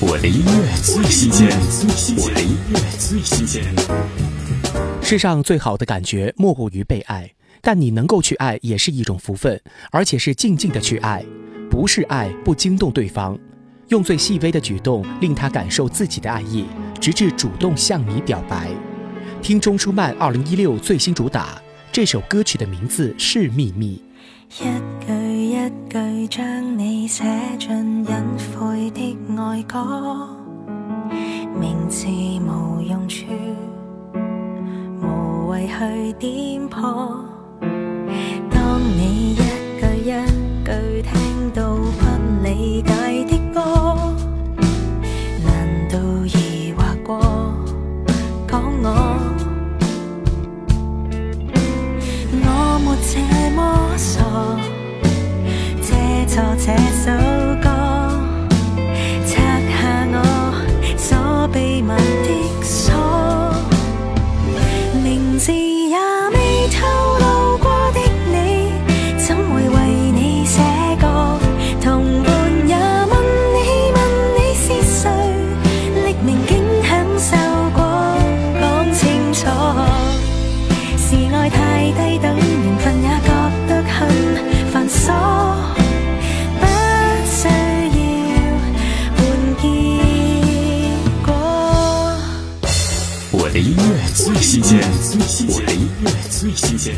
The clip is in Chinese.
我的音乐最新鲜，我的音乐最新鲜。世上最好的感觉莫过于被爱，但你能够去爱也是一种福分，而且是静静的去爱，不是爱不惊动对方，用最细微的举动令他感受自己的爱意，直至主动向你表白。听钟舒曼二零一六最新主打，这首歌曲的名字是《秘密》。一句一句将你写进爱歌，名字无用处，无谓去点破。当你一句一句听到不理解的歌，难道疑惑过讲我？我没这么傻，借错这首所秘密的锁，名字也未透露过的你，怎会为你写歌？同伴也问你问你是谁，匿名竟享受过，讲清楚。是爱太低我的音乐最新鲜，我的音乐最新鲜。